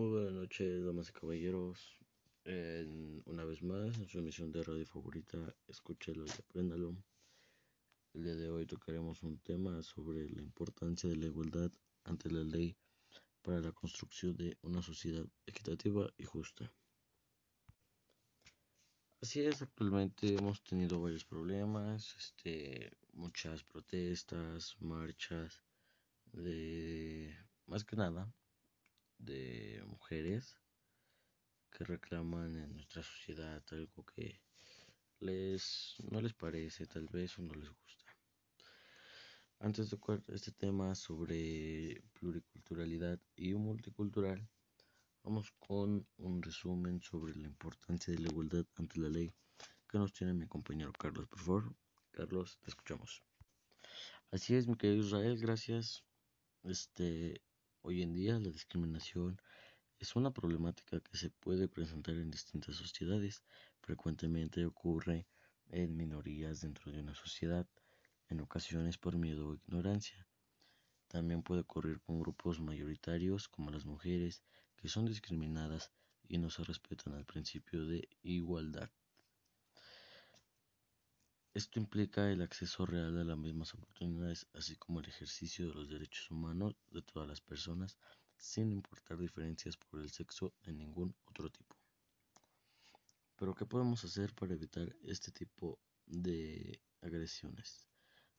Muy buenas noches, damas y caballeros. una vez más, en su emisión de radio favorita, escúchelo y apréndalo. El día de hoy tocaremos un tema sobre la importancia de la igualdad ante la ley para la construcción de una sociedad equitativa y justa. Así es, actualmente hemos tenido varios problemas, este, muchas protestas, marchas, de más que nada de mujeres que reclaman en nuestra sociedad algo que les no les parece tal vez o no les gusta. Antes de tocar este tema sobre pluriculturalidad y multicultural, vamos con un resumen sobre la importancia de la igualdad ante la ley que nos tiene mi compañero Carlos. Por favor, Carlos, te escuchamos. Así es, mi querido Israel, gracias. Este, Hoy en día la discriminación es una problemática que se puede presentar en distintas sociedades. Frecuentemente ocurre en minorías dentro de una sociedad, en ocasiones por miedo o ignorancia. También puede ocurrir con grupos mayoritarios como las mujeres que son discriminadas y no se respetan al principio de igualdad. Esto implica el acceso real a las mismas oportunidades, así como el ejercicio de los derechos humanos de todas las personas, sin importar diferencias por el sexo de ningún otro tipo. Pero ¿qué podemos hacer para evitar este tipo de agresiones?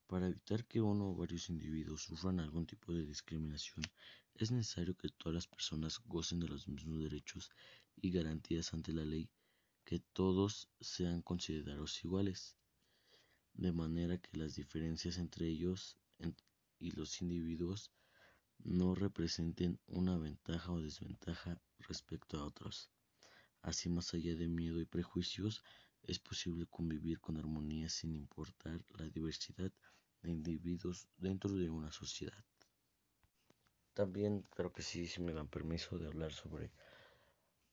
Para evitar que uno o varios individuos sufran algún tipo de discriminación, es necesario que todas las personas gocen de los mismos derechos y garantías ante la ley, que todos sean considerados iguales de manera que las diferencias entre ellos y los individuos no representen una ventaja o desventaja respecto a otros. Así, más allá de miedo y prejuicios, es posible convivir con armonía sin importar la diversidad de individuos dentro de una sociedad. También creo que sí, si me dan permiso de hablar sobre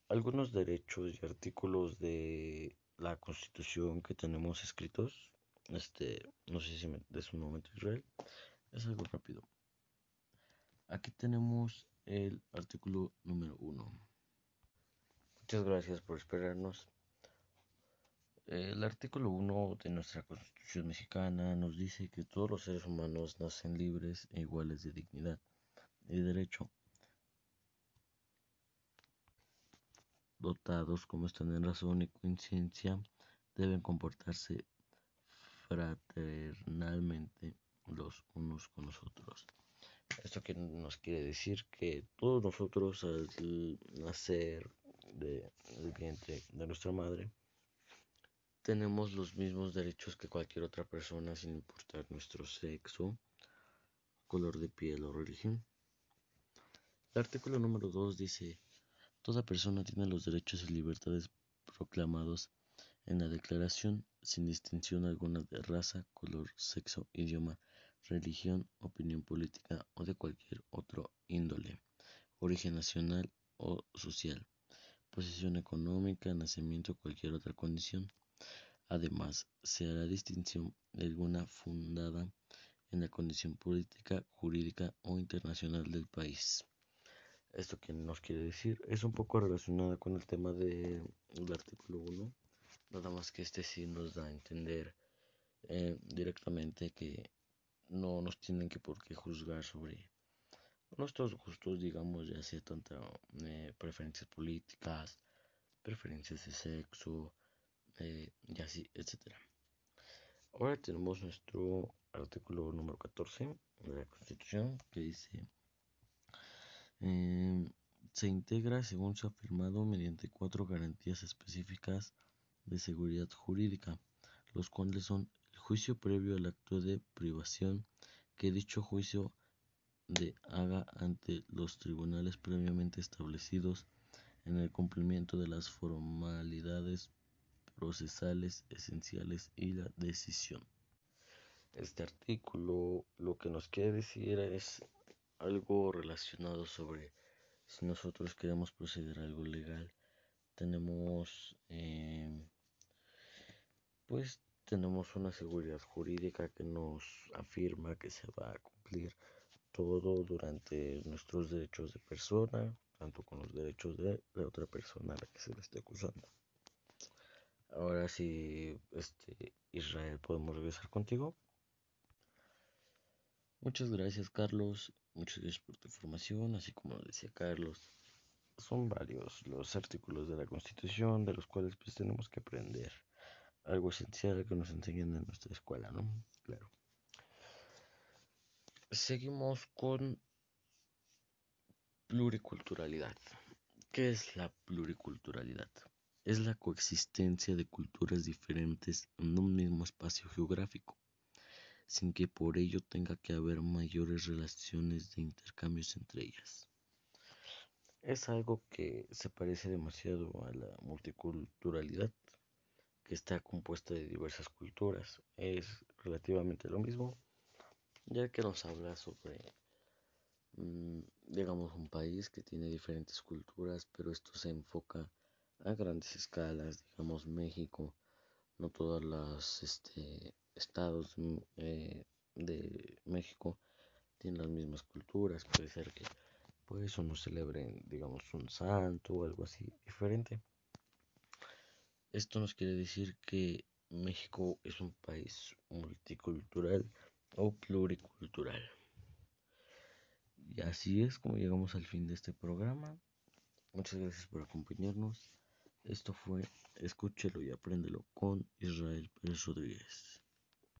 algunos derechos y artículos de la Constitución que tenemos escritos este, no sé si me des un momento Israel. Es algo rápido. Aquí tenemos el artículo número 1. Muchas gracias por esperarnos. El artículo 1 de nuestra Constitución mexicana nos dice que todos los seres humanos nacen libres e iguales de dignidad y derecho, dotados como están en razón y conciencia, deben comportarse fraternalmente los unos con los otros. Esto que nos quiere decir que todos nosotros al nacer del vientre de nuestra madre tenemos los mismos derechos que cualquier otra persona sin importar nuestro sexo, color de piel o religión. El artículo número 2 dice, toda persona tiene los derechos y libertades proclamados en la Declaración sin distinción alguna de raza, color, sexo, idioma, religión, opinión política o de cualquier otro índole, origen nacional o social, posición económica, nacimiento o cualquier otra condición. Además, se hará distinción alguna fundada en la condición política, jurídica o internacional del país. Esto que nos quiere decir es un poco relacionado con el tema del artículo 1 Nada más que este sí nos da a entender eh, directamente que no nos tienen que por qué juzgar sobre nuestros gustos, digamos, ya sea tanto eh, preferencias políticas, preferencias de sexo, eh, y así, etc. Ahora tenemos nuestro artículo número 14 de la Constitución que dice se integra según se ha afirmado mediante cuatro garantías específicas de seguridad jurídica, los cuales son el juicio previo al acto de privación, que dicho juicio de haga ante los tribunales previamente establecidos en el cumplimiento de las formalidades procesales esenciales y la decisión. Este artículo lo que nos quiere decir es algo relacionado sobre si nosotros queremos proceder a algo legal, tenemos eh, pues tenemos una seguridad jurídica que nos afirma que se va a cumplir todo durante nuestros derechos de persona, tanto con los derechos de la otra persona a la que se le esté acusando. Ahora sí, este, Israel, podemos regresar contigo. Muchas gracias, Carlos. Muchas gracias por tu información, así como decía Carlos. Son varios los artículos de la Constitución de los cuales pues tenemos que aprender algo esencial que nos enseñan en nuestra escuela, ¿no? Claro. Seguimos con pluriculturalidad. ¿Qué es la pluriculturalidad? Es la coexistencia de culturas diferentes en un mismo espacio geográfico, sin que por ello tenga que haber mayores relaciones de intercambios entre ellas. Es algo que se parece demasiado a la multiculturalidad, que está compuesta de diversas culturas. Es relativamente lo mismo, ya que nos habla sobre, mm, digamos, un país que tiene diferentes culturas, pero esto se enfoca a grandes escalas, digamos México, no todos los este, estados mm, eh, de México tienen las mismas culturas, puede ser que por eso no celebren, digamos, un santo o algo así diferente. Esto nos quiere decir que México es un país multicultural o pluricultural. Y así es como llegamos al fin de este programa. Muchas gracias por acompañarnos. Esto fue Escúchelo y apréndelo con Israel Pérez Rodríguez.